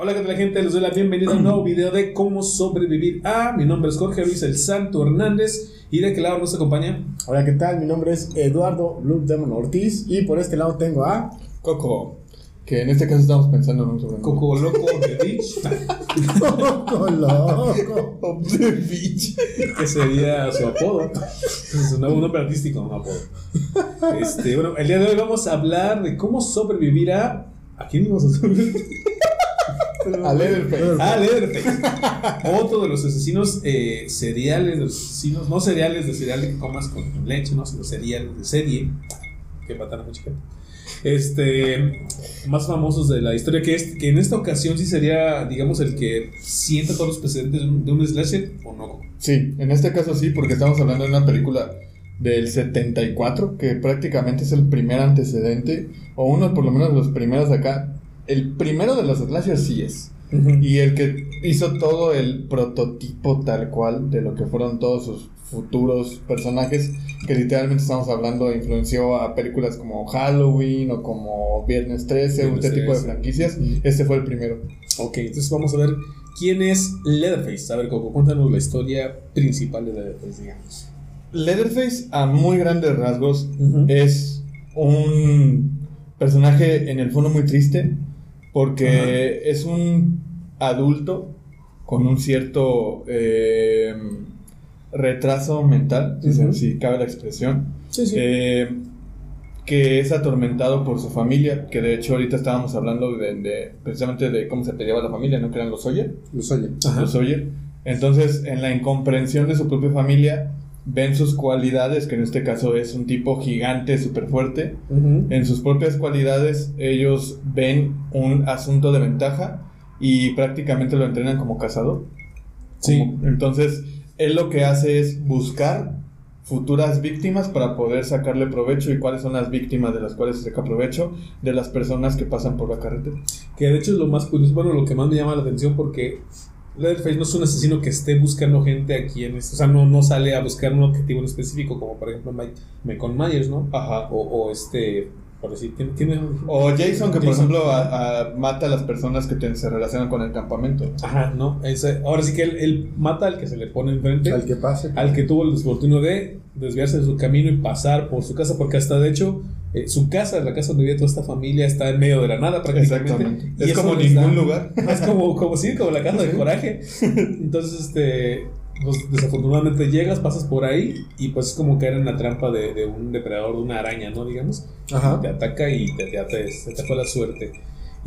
Hola, ¿qué tal gente? Les doy la bienvenida a un nuevo video de cómo sobrevivir a. Mi nombre es Jorge Luis El Santo Hernández. ¿Y de qué lado nos acompaña? Hola, ¿qué tal? Mi nombre es Eduardo Blue Demon Ortiz y por este lado tengo a Coco. Que en este caso estamos pensando en un sobrenombre. Coco Loco de Beach. Coco Loco. Of the Beach. que sería su apodo. Es un nombre artístico, un apodo. Este, bueno, el día de hoy vamos a hablar de cómo sobrevivir a. ¿A quién íbamos a sobrevivir? A Leatherface. Ah, Leatherface. Otro de los asesinos eh, seriales, de los asesinos, no cereales de cereal que comas con leche, no, sino cereales de serie que matan a mucha gente. Este, más famosos de la historia, que, es, que en esta ocasión sí sería, digamos, el que sienta todos los precedentes de un, de un slasher o no. Sí, en este caso sí, porque estamos hablando de una película del 74, que prácticamente es el primer antecedente, o uno por lo menos de los primeros acá. El primero de los slashers sí es. Y el que hizo todo el prototipo tal cual de lo que fueron todos sus futuros personajes, que literalmente estamos hablando, influenció a películas como Halloween o como Viernes 13, Viernes este tipo de 13. franquicias. Este fue el primero. Ok, entonces vamos a ver quién es Leatherface. A ver, Coco, cuéntanos la historia principal de Leatherface, digamos. Leatherface, a muy grandes rasgos, es un personaje en el fondo muy triste porque es un adulto con un cierto eh, retraso mental, si cabe la expresión, Sí, sí. eh, que es atormentado por su familia, que de hecho ahorita estábamos hablando de, de- precisamente de cómo se peleaba la familia, ¿no? Que eran los Sawyer Los oye. Ajá. los. Entonces, en la incomprensión de su propia familia, ven sus cualidades, que en este caso es un tipo gigante, súper fuerte. En sus propias cualidades, ellos ven un asunto de ventaja y prácticamente lo entrenan como cazador. Sí. Como- entonces, él lo que hace es buscar futuras víctimas para poder sacarle provecho y cuáles son las víctimas de las cuales se saca provecho de las personas que pasan por la carretera. Que de hecho es lo más curioso, bueno, lo que más me llama la atención porque Leatherface no es un asesino que esté buscando gente aquí en esto, o sea, no, no sale a buscar un objetivo en específico, como por ejemplo Mike, Michael Myers, ¿no? Ajá. O, o este, por decir, tiene... tiene O Jason, que por ejemplo a- a- mata a las personas que te- se relacionan con el campamento. Ajá, no, ese- ahora sí que él, él mata al que se le pone enfrente, Al que pase. al que tuvo el desfortunio de desviarse de su camino y pasar por su casa, porque hasta de hecho eh, su casa, la casa donde vive toda esta familia, está en medio de la nada prácticamente. Exactamente. Y Es como da- ningún lugar. Es como, como sí, como la casa de coraje. Entonces, este, pues desafortunadamente llegas, pasas por ahí y pues es como caer en la trampa de, de un depredador, de una araña, ¿no? Digamos. Ajá. Te ataca y te, te, te- te fue la suerte.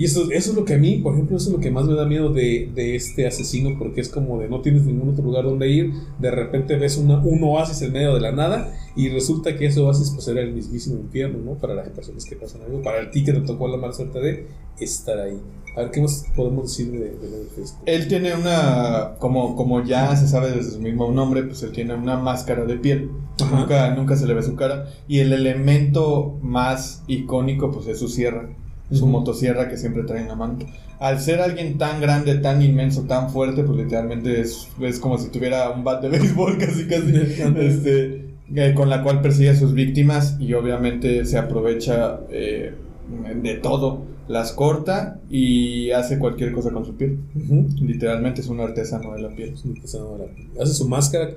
Y eso, eso es lo que a mí, por ejemplo, eso es lo que más me da miedo de, de este asesino, porque es como de no tienes ningún otro lugar donde ir, de repente ves una, un oasis en medio de la nada y resulta que ese oasis pues era el mismísimo infierno, ¿no? Para las personas que pasan algo, para ti que te tocó la mala suerte de estar ahí. A ver, ¿qué más podemos decir de, de? Él tiene una, como, como ya se sabe desde su mismo nombre, pues él tiene una máscara de piel. Ajá. Nunca, nunca se le ve su cara. Y el elemento más icónico, pues es su sierra. Su motosierra que siempre trae en la mano. Al ser alguien tan grande, tan inmenso, tan fuerte, pues literalmente es, es como si tuviera un bat de béisbol casi casi. este, eh, con la cual persigue a sus víctimas y obviamente se aprovecha eh, de todo. Las corta y hace cualquier cosa con su piel. Literalmente es un artesano de la piel. Es un artesano de la piel. Hace su máscara.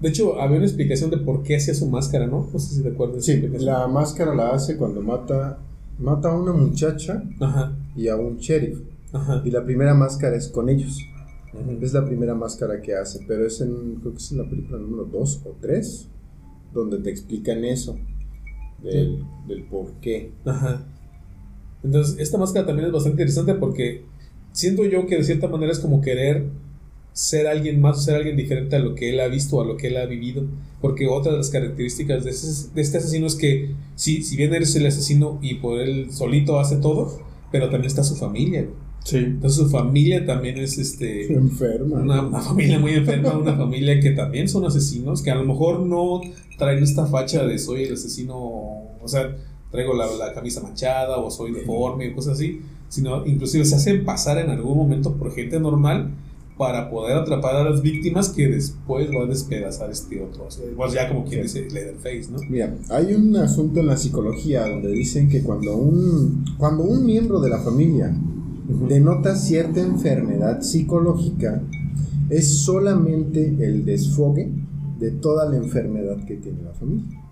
De hecho, había una explicación de por qué hacía su máscara, ¿no? No sé si te acuerdas. de Sí, la máscara la hace cuando mata, mata a una muchacha Ajá, y a un sheriff. ajá. Y la primera máscara es con ellos. Es la primera máscara que hace, pero es en, creo que es en la película número 2 o 3, donde te explican eso, del, del por qué. Ajá. Entonces, esta máscara también es bastante interesante porque siento yo que de cierta manera es como querer ser alguien más, ser alguien diferente a lo que él ha visto, a lo que él ha vivido. Porque otra de las características de, ese- de este asesino es que, sí, si bien eres el asesino y por él solito hace todo, pero también está su familia. Sí. Entonces su familia también es este... Enferma. Una, una familia muy enferma, una familia que también son asesinos, que a lo mejor no traen esta facha de soy el asesino, o sea, traigo la, la camisa manchada o soy deforme, cosas así, sino inclusive se hacen pasar en algún momento por gente normal para poder atrapar a las víctimas que después va a despedazar este otro. O sea, pues ya como quien dice Leatherface, ¿no? Mira, hay un asunto en la psicología donde dicen que cuando un, cuando un miembro de la familia denota cierta enfermedad psicológica, es solamente el desfogue de toda la enfermedad que tiene la familia.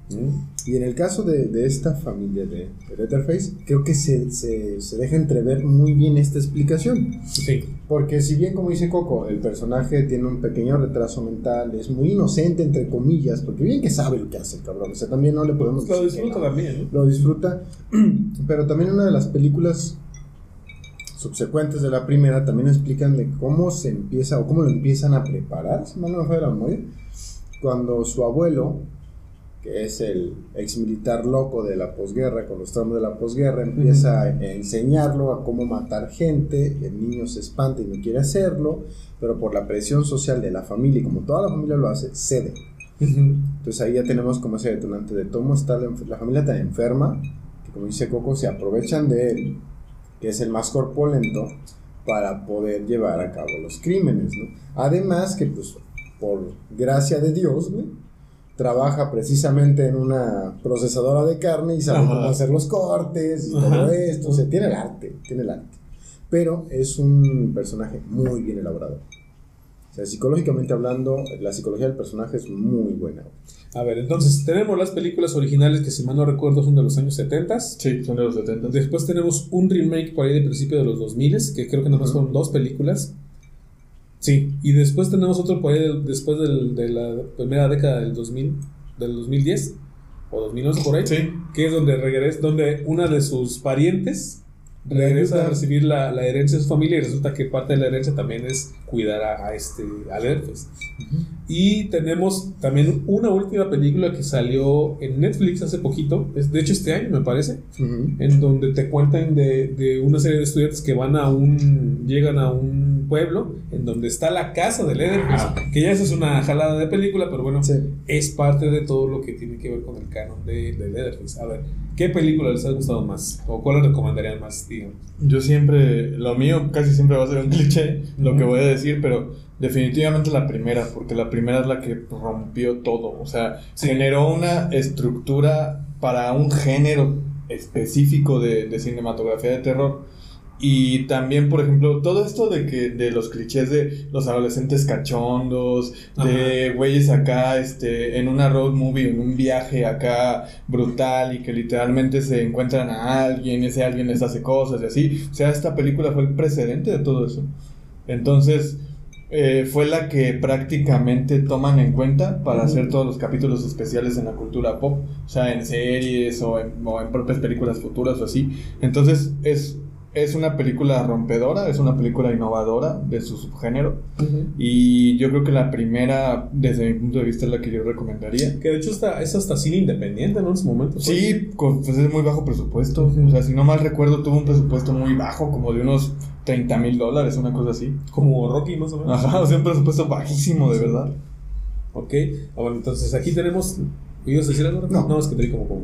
Y en el caso de, de esta familia de, de Letterface, creo que se, se, se deja entrever muy bien esta explicación. Sí. Porque si bien, como dice Coco, el personaje tiene un pequeño retraso mental, es muy inocente, entre comillas, porque bien que sabe lo que hace el cabrón. O sea, también no le podemos Lo no. también, ¿no? Lo disfruta. Pero también una de las películas subsecuentes de la primera también explican de cómo se empieza o cómo lo empiezan a preparar, si mal no me falla la memoria, cuando su abuelo, que es el ex militar loco de la posguerra, con los tramos de la posguerra, empieza a enseñarlo a cómo matar gente, el niño se espanta y no quiere hacerlo, pero por la presión social de la familia, y como toda la familia lo hace, cede. Entonces ahí ya tenemos como ese detonante de cómo está la, familia tan enferma, que como dice Coco, se aprovechan de él, que es el más corpulento, para poder llevar a cabo los crímenes, ¿no? Además que, pues, por gracia de Dios, güey, trabaja precisamente en una procesadora de carne y sabe Ajá. cómo hacer los cortes y Ajá. todo esto, o sea, tiene el arte, tiene el arte. Pero es un personaje muy bien elaborado. O sea, psicológicamente hablando, la psicología del personaje es muy buena. A ver, entonces tenemos las películas originales que, si mal no recuerdo, son de los años 70. Sí, son de los 70. Después tenemos un remake por ahí de principio de los 2000, que creo que nada más Ujú. fueron dos películas. Sí, y después tenemos otro por ahí después del- de la primera década del 2000, del 2010 o 2011 por ahí, Sí. que es donde regresa, donde una de sus parientes regresa a recibir la, la herencia de su familia y resulta que parte de la herencia también es cuidar a, a este a Leatherface. Y tenemos también una última película que salió en Netflix hace poquito, es de hecho este año me parece, Ujú. en donde te cuentan de, de una serie de estudiantes que van a un llegan a un pueblo en donde está la casa de Leatherface, que ya esa es una jalada de película, pero bueno, Sí. es parte de todo lo que tiene que ver con el canon de, de Leatherface. A ver, ¿qué película les ha gustado más? ¿O cuál les recomendarían más, digamos? Yo siempre, lo mío casi siempre va a ser un cliché, lo que voy a decir, pero definitivamente la primera, porque la primera es la que rompió todo, o sea, Sí. generó una estructura para un género específico de, de cinematografía de terror. Y también, por ejemplo, todo esto de que de los clichés de los adolescentes cachondos, de güeyes acá este en una road movie, en un viaje acá brutal y que literalmente se encuentran a alguien, ese alguien les hace cosas y así. O sea, esta película fue el precedente de todo eso. Entonces, eh, fue la que prácticamente toman en cuenta para hacer todos los capítulos especiales en la cultura pop, o sea, en series o en, o en propias películas futuras o así. Entonces, es, es una película rompedora, es una película innovadora de su subgénero. Y yo creo que la primera, desde mi punto de vista, es la que yo recomendaría. Que de hecho está, es hasta cine independiente, ¿no? En su momento. fue. Sí, con- pues es muy bajo presupuesto. O sea, si no mal recuerdo, tuvo un presupuesto muy bajo, como de unos 30 mil dólares, una cosa así. Como Rocky, más o menos. Ajá, o sea, un presupuesto bajísimo, de verdad. Ok, ah, bueno, entonces aquí tenemos. ¿Ibas a decir algo? No. no es que te di como como.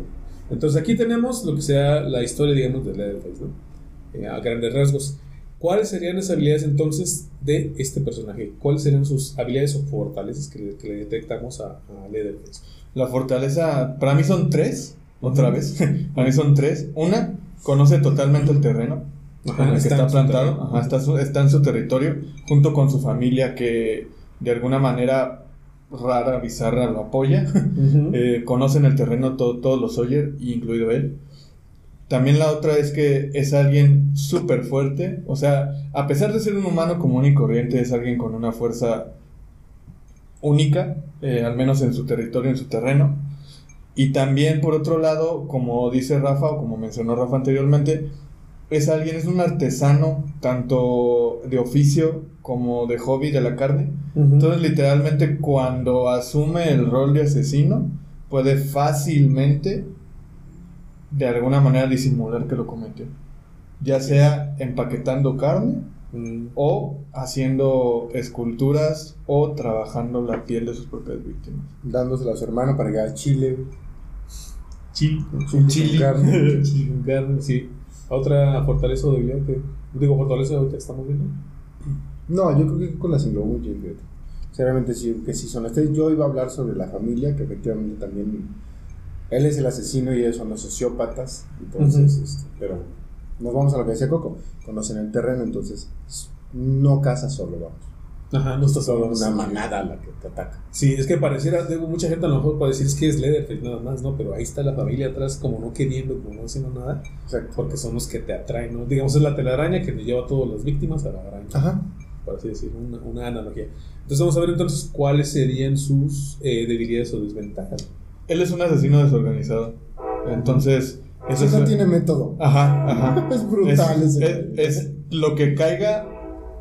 Entonces aquí tenemos lo que sea la historia, digamos, de Leatherface, ¿no? Eh, a grandes rasgos. ¿Cuáles serían las habilidades entonces de este personaje? ¿Cuáles serían sus habilidades o fortalezas que le, que le detectamos a, a Leatherface? La fortaleza, para mí son tres, otra vez. para mí son tres. Una, conoce totalmente el terreno. Ajá, en el que está está, plantado, ajá, está, su- está en su territorio, junto con su familia que de alguna manera rara, bizarra lo apoya. Eh, conocen el terreno to- todos los Sawyer, incluido él. También la otra es que es alguien súper fuerte, o sea, a pesar de ser un humano común y corriente, es alguien con una fuerza única, eh, al menos en su territorio, en su terreno. Y también, por otro lado, como dice Rafa, o como mencionó Rafa anteriormente, es alguien, es un artesano, tanto de oficio como de hobby de la carne. Entonces, literalmente, cuando asume el rol de asesino, puede fácilmente, de alguna manera, disimular que lo cometió. Ya sea empaquetando carne, Mm. o haciendo esculturas, o trabajando la piel de sus propias víctimas. Dándosela a su hermano para que haga chile. Chile. Un chile. carne. Chile con carne, sí. Otra fortaleza o debilidad que. Digo, fortaleza que estamos viendo. No, yo creo que con las muy bien, fíjate. Sinceramente sí, que sí son. Este, yo iba a hablar sobre la familia, que efectivamente también él es el asesino y ellos son los sociópatas. Entonces, Ujú. este, pero nos vamos a lo que decía Coco, conocen el terreno, entonces no caza solo, vamos. Ajá, no está Es solo solo. una manada la que te ataca. Sí, es que pareciera, digo, mucha gente a lo mejor puede decir es que es Leatherface nada más, ¿no? Pero ahí está la familia atrás como no queriendo, como no haciendo nada, Exacto. porque son los que te atraen, ¿no? Digamos, es la telaraña que nos lleva a todas las víctimas a la araña, Ajá. por así decirlo, una, una analogía. Entonces vamos a ver entonces cuáles serían sus eh, debilidades o desventajas. Él es un asesino desorganizado. Entonces, Eso es- no tiene método. Ajá, ajá. Es brutal es, ese. es- es lo que caiga,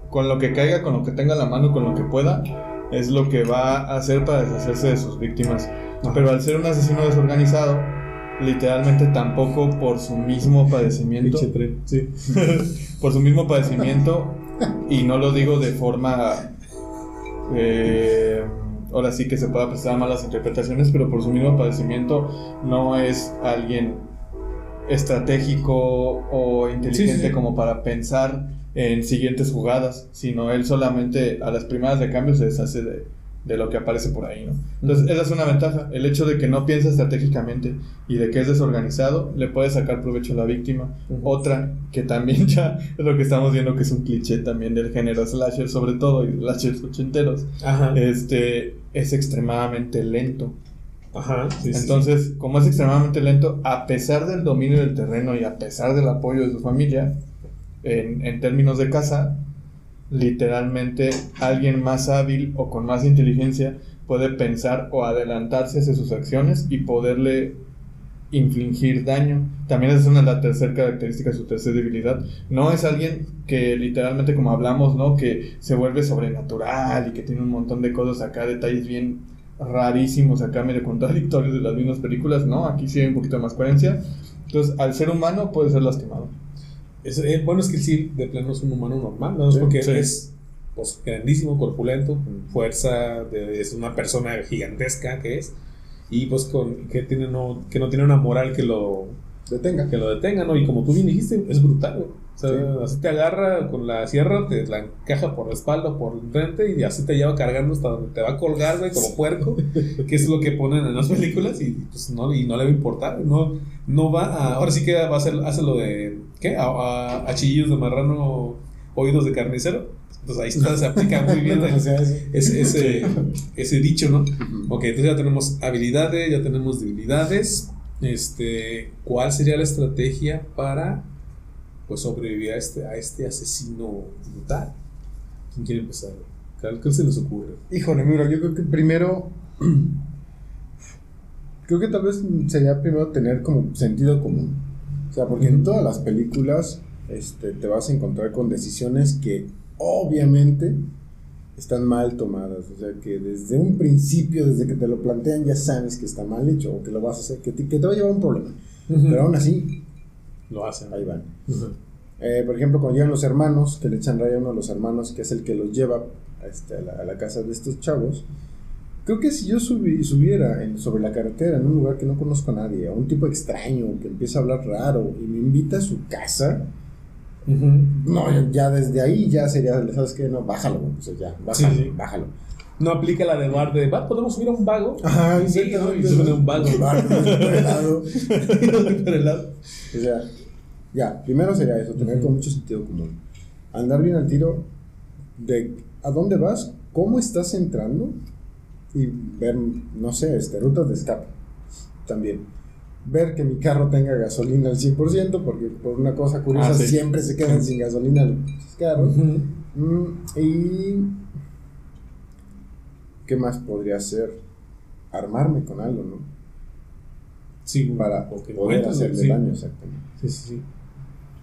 con lo que caiga, con lo que tenga a la mano, con lo que pueda, es lo que va a hacer para deshacerse de sus víctimas. Ajá. Pero al ser un asesino desorganizado, literalmente tampoco por su mismo padecimiento, sí. por su mismo padecimiento, y no lo digo de forma, eh, ahora sí que se pueda prestar malas interpretaciones, pero por su mismo padecimiento no es alguien estratégico o inteligente Sí, sí, sí. como para pensar en siguientes jugadas, sino él solamente a las primeras de cambio se deshace de, de lo que aparece por ahí, ¿no? Entonces, esa es una ventaja, el hecho de que no piensa estratégicamente y de que es desorganizado, le puede sacar provecho a la víctima. Otra, que también ya es lo que estamos viendo que es un cliché también del género slasher, sobre todo, y slashers ochenteros, Ajá. este, es extremadamente lento. Ajá. sí, sí, Entonces, como es extremadamente lento, a pesar del dominio del terreno y a pesar del apoyo de su familia, en, en términos de caza, literalmente alguien más hábil o con más inteligencia puede pensar o adelantarse hacia sus acciones y poderle infligir daño. También es una las tercera características, su tercera debilidad. No es alguien que literalmente, como hablamos, ¿no? Que se vuelve sobrenatural y que tiene un montón de cosas acá, detalles bien rarísimos acá, medio contradictorios de las mismas películas, ¿no? Aquí sí hay un poquito más coherencia. Entonces, al ser humano puede ser lastimado. Es, eh, bueno, es que sí, de plano es un humano normal, ¿no? Sí, porque sí. es pues, grandísimo, corpulento, con fuerza, de- es una persona gigantesca que es, y pues con, que, tiene no, que no tiene una moral que lo, Detenga. que lo detenga, ¿no? Y como tú bien dijiste, es brutal, güey. O sea, Sí. así te agarra con la sierra, te la encaja por la espalda, por el frente, y así te lleva cargando hasta donde te va a colgar, güey, como puerco, que es lo que ponen en las películas, y pues no, y no le va a importar, no, no va a, ahora sí que va a hacer, hace lo de, ¿qué? A, a- a chillillos de marrano, oídos de carnicero, entonces ahí está, se aplica muy bien O sea, ese, ese, ese dicho, ¿no? Ok, entonces ya tenemos habilidades, ya tenemos debilidades. Este, ¿cuál sería la estrategia para pues sobrevivir a este, a este asesino brutal? ¿Quién quiere empezar? ¿Qué, qué se les ocurre? Híjole, mira, yo creo que primero. Creo que tal vez sería primero tener como sentido común. O sea, porque en todas las películas este, te vas a encontrar con decisiones que obviamente están mal tomadas. O sea, que desde un principio, desde que te lo plantean, ya sabes que está mal hecho o que lo vas a hacer, que te, que te va a llevar a un problema. Pero aún así, Lo hacen. ahí van. Eh, por ejemplo, cuando llegan los hermanos, que le echan raya a uno de los hermanos, que es el que los lleva este, a, la, a la casa de estos chavos. Creo que si yo subi- subiera en- sobre la carretera en un lugar que no conozco a nadie, a un tipo extraño que empieza a hablar raro y me invita a su casa, Ujú. no, ya desde ahí ya sería, ¿sabes qué? No, bájalo, o sea, ya, bájalo, Sí, sí. bájalo. No aplica la de bar de, "Va, podemos subir a un vago. Ajá, Sí, ¿no? Y suben a un vago. Pelado. Por el lado. O sea, ya, primero sería eso, tener Ujú. con mucho sentido común. Andar bien al tiro de a dónde vas, cómo estás entrando y ver, no sé, este, rutas de escape también. Ver que mi carro tenga gasolina al 100%, porque por una cosa curiosa Ah, sí. siempre se quedan sin gasolina los carros. Mm, y. ¿Qué más podría hacer? Armarme con algo, ¿no? Sí, Para poder hacerle sí. daño, exactamente. Sí, sí, sí.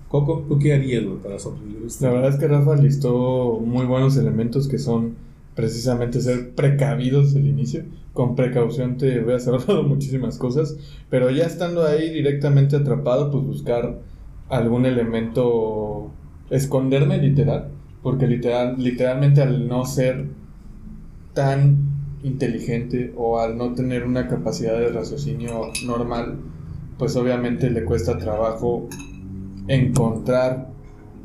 Coco, ¿tú qué harías güey, para sobrevivir? La verdad es que Rafa listó muy buenos elementos que son precisamente ser precavidos el inicio. Con precaución te voy a ahorrado muchísimas cosas, pero ya estando ahí directamente atrapado, pues buscar algún elemento, esconderme literal, porque literal, literalmente al no ser tan inteligente o al no tener una capacidad de raciocinio normal, pues obviamente le cuesta trabajo encontrar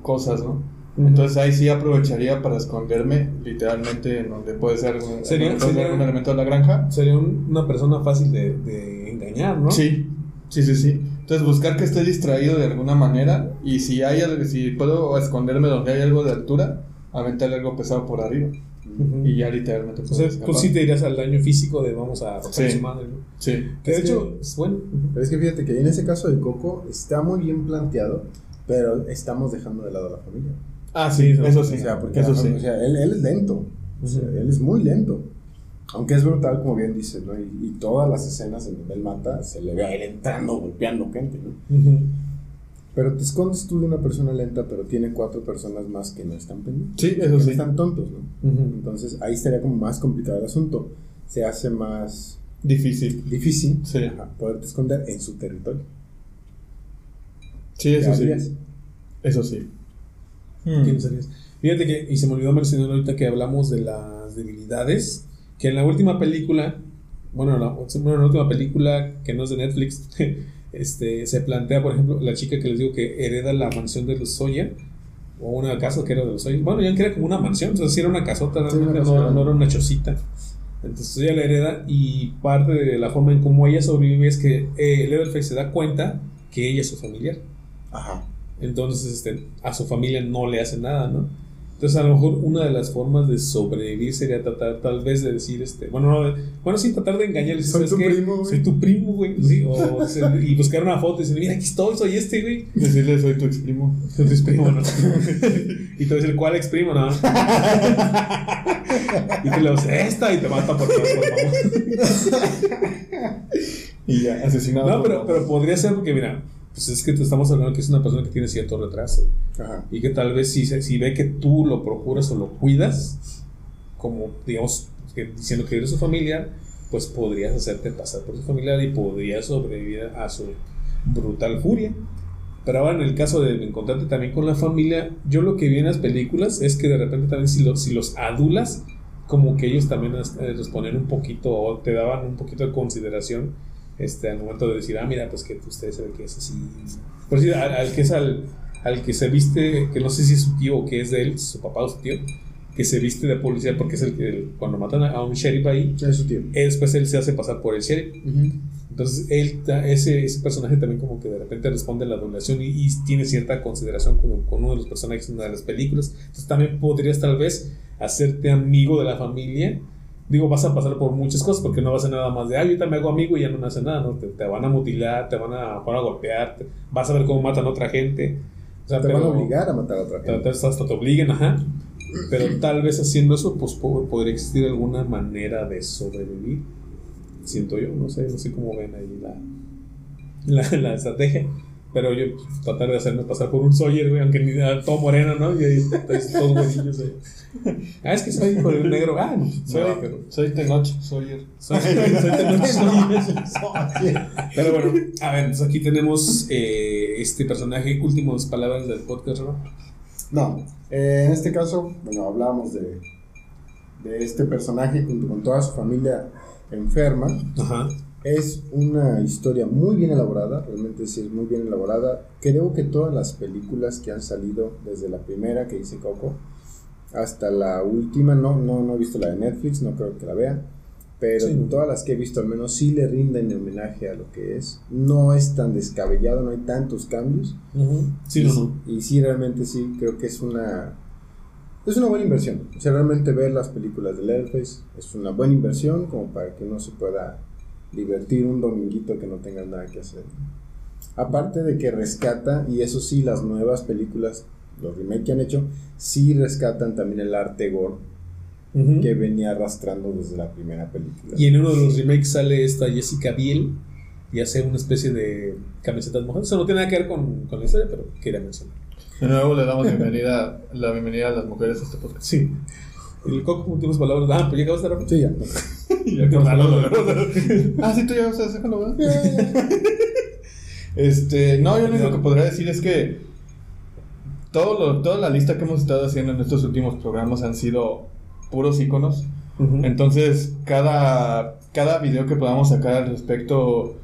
cosas, ¿no? Entonces ahí sí aprovecharía para esconderme, literalmente en donde puede ser Sería- sería- algún elemento de la granja. Sería un- una persona fácil de, de engañar, ¿no? Sí, sí, sí, sí. Entonces buscar que esté distraído de alguna manera y si hay algo- si puedo esconderme donde hay algo de altura, aventarle algo pesado por arriba y ya literalmente sea, escapar. tú sí te irías al daño físico de vamos a romper Sí. su madre, ¿no? Sí. Que de Es que- hecho, es bueno. Pero es que fíjate que en ese caso de Coco está muy bien planteado, pero estamos dejando de lado a la familia. Ah, sí, eso O sí. sea, porque eso sí. o sea, él, él es lento. O sea, él es muy lento. Aunque es brutal, como bien dices, ¿no? Y, y todas las escenas en donde él mata, se le ve a él entrando, golpeando gente, ¿no? Pero te escondes tú de una persona lenta, pero tiene cuatro personas más que no están pendientes. Sí, eso no sí. están tontos, ¿no? Entonces ahí estaría como más complicado el asunto. Se hace más Difícil. difícil Sí. ajá, poderte esconder en su territorio. Sí, eso ¿Qué sí. Eso sí. ¿Quién serías? Fíjate que, y se me olvidó mencionar ahorita que hablamos de las debilidades, que en la última película, bueno, la, bueno, en la última película que no es de Netflix, este, se plantea, por ejemplo, la chica que les digo que hereda la mansión de los Sawyer, o una casa que era de los Sawyer, bueno, ya que era como una mansión, o sea, sí era una casota, Sí, realmente, una no, casota. no era una chocita. Entonces ella la hereda y parte de la forma en cómo ella sobrevive es que eh, Leatherface se da cuenta que ella es su familiar. Ajá. Entonces, este, a su familia no le hace nada, ¿no? Entonces, a lo mejor una de las formas de sobrevivir sería tratar, tal vez, de decir, este, bueno, no, bueno, sí, tratar de engañarles. Soy ¿sabes tu qué? primo, güey. Soy tu primo, güey. Sí, o, se- y buscar una foto y decir, mira, aquí estoy, soy este, güey. Decirle soy tu ex primo. Soy tu primo, ¿no? y te decir, ¿cuál ex primo? No. y tú le dices, esta, y te mata por, por favor. Y ya, asesinado. No, pero, pero podría ser porque, mira, pues es que te estamos hablando que es una persona que tiene cierto retraso. Ajá. Y que tal vez si, si ve que tú lo procuras o lo cuidas, como digamos, que diciendo que eres su familiar, pues podrías hacerte pasar por su familiar y podrías sobrevivir a su brutal furia. Pero ahora en el caso de encontrarte también con la familia, yo lo que vi en las películas es que de repente también si, lo- si los adulas, como que ellos también eh, responden un poquito o te daban un poquito de consideración este, al momento de decir, ah, mira, pues que usted se ve que es así. Por decir, al, al que es al, al que se viste, que no sé si es su tío o que es de él, su papá o su tío, que se viste de policía porque es el que cuando matan a, un sheriff ahí, Es su tío. después él se hace pasar por el sheriff. Entonces, él, ese, ese personaje también como que de repente responde a la adulación y, y tiene cierta consideración con, con uno de los personajes en una de las películas. Entonces, también podrías tal vez hacerte amigo de la familia. Digo, vas a pasar por muchas cosas porque no va a ser nada más de, ah, yo me hago amigo y ya no me hace nada, ¿no? Te, te van a mutilar, te van a, van a golpear, te- vas a ver cómo matan a otra gente. O sea, Te van a obligar a matar a otra gente. vez hasta te obliguen, ajá. Pero tal vez haciendo eso, pues po- podría existir alguna manera de sobrevivir. Siento yo, no sé, no sé cómo ven ahí la, la, la estrategia. Pero yo pues, tratar de hacerme pasar por un Sawyer, güey, aunque ni nada, todo moreno, ¿no? Y ahí estáis todos buenillos ahí. Ah, es que soy por el negro. Ah, no, soy, No, pero. soy Tenoch Sawyer. Soy, soy Tenoch Sawyer. Pero bueno, a ver, entonces aquí tenemos eh, este personaje, últimas palabras del podcast, ¿no? No, eh, en este caso, bueno, hablábamos de, de este personaje junto con toda su familia enferma. Ajá. Es una historia muy bien elaborada, realmente sí es muy bien elaborada. Creo que todas las películas que han salido, desde la primera que hice Coco, hasta la última, no, no, no he visto la de Netflix, no creo que la vea, pero Sí. todas las que he visto al menos sí le rinden homenaje a lo que es. No es tan descabellado, no hay tantos cambios. Sí, y, no, no. y sí, realmente sí, creo que es una es una buena inversión. O sea, realmente ver las películas de Leatherface es una buena inversión como para que uno se pueda divertir un dominguito que no tenga nada que hacer. Aparte de que rescata, y eso sí, las nuevas películas, los remakes que han hecho, sí rescatan también el arte gore que venía arrastrando desde la primera película. Y en uno de los remakes sale esta Jessica Biel y hace una especie de camisetas mojadas. Eso no tiene nada que ver con, con la historia, pero quería mencionar. De nuevo le damos bienvenida, la bienvenida a las mujeres a este podcast. Sí. El coco, últimas palabras. Ah, pues ya acabaste de Sí, ya. Ah, sí, tú ya vas a hacerlo, ¿verdad? Este, no, yo lo único que podría decir es que todo lo- toda la lista que hemos estado haciendo en estos últimos programas han sido puros iconos. Entonces, cada, cada video que podamos sacar al respecto,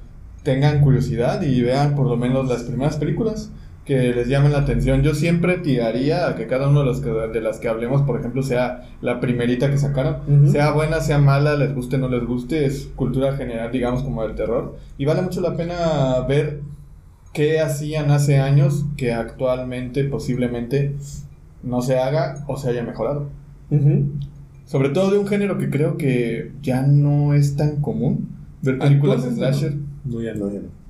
tengan curiosidad y vean por lo menos las primeras películas que les llamen la atención. Yo siempre tiraría a que cada uno de, los que, de las que hablemos, por ejemplo, sea la primerita que sacaron. Sea buena, sea mala, les guste o no les guste, es cultura general, digamos, como del terror. Y vale mucho la pena ver qué hacían hace años que actualmente posiblemente no se haga o se haya mejorado. Sobre todo de un género que creo que ya no es tan común ver películas de slasher. No, ya no. No, ya no.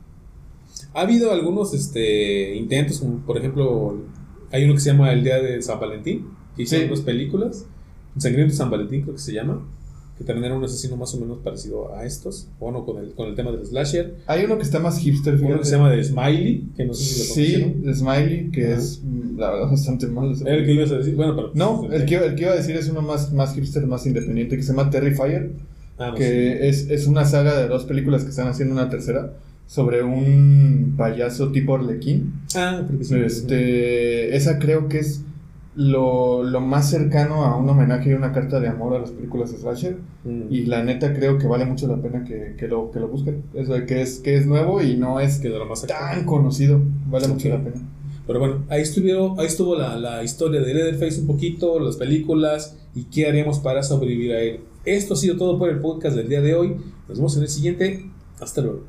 Ha habido algunos este, intentos, como por ejemplo, hay uno que se llama El Día de San Valentín, que hicieron Sí. dos películas, Sangriento San Valentín creo que se llama, que también era un asesino más o menos parecido a estos, bueno, con el, con el tema del slasher. Hay uno que está más hipster, Uno que fíjate. se llama de Smiley, que no sé si lo Sí, de Smiley, que es la verdad bastante malo. esa ¿Era el que ibas a decir? Bueno, pero... No, el que, el que iba a decir es uno más, más hipster, más independiente, que se llama Terrifier, Ah, no, sí. que es, es una saga de dos películas que están haciendo una tercera sobre un payaso tipo Arlequín. Ah, creo que sí. Este, esa creo que es lo, lo más cercano a un homenaje y una carta de amor a las películas de slasher. Mm. Y la neta creo que vale mucho la pena que, que lo, que lo busquen. Eso de que es, que es nuevo y no es que de lo más tan conocido. Vale mucho la pena. Pero bueno, ahí estuvieron, ahí estuvo la, la historia de Leatherface un poquito, las películas y qué haríamos para sobrevivir a él. Esto ha sido todo por el podcast del día de hoy. Nos vemos en el siguiente. Hasta luego.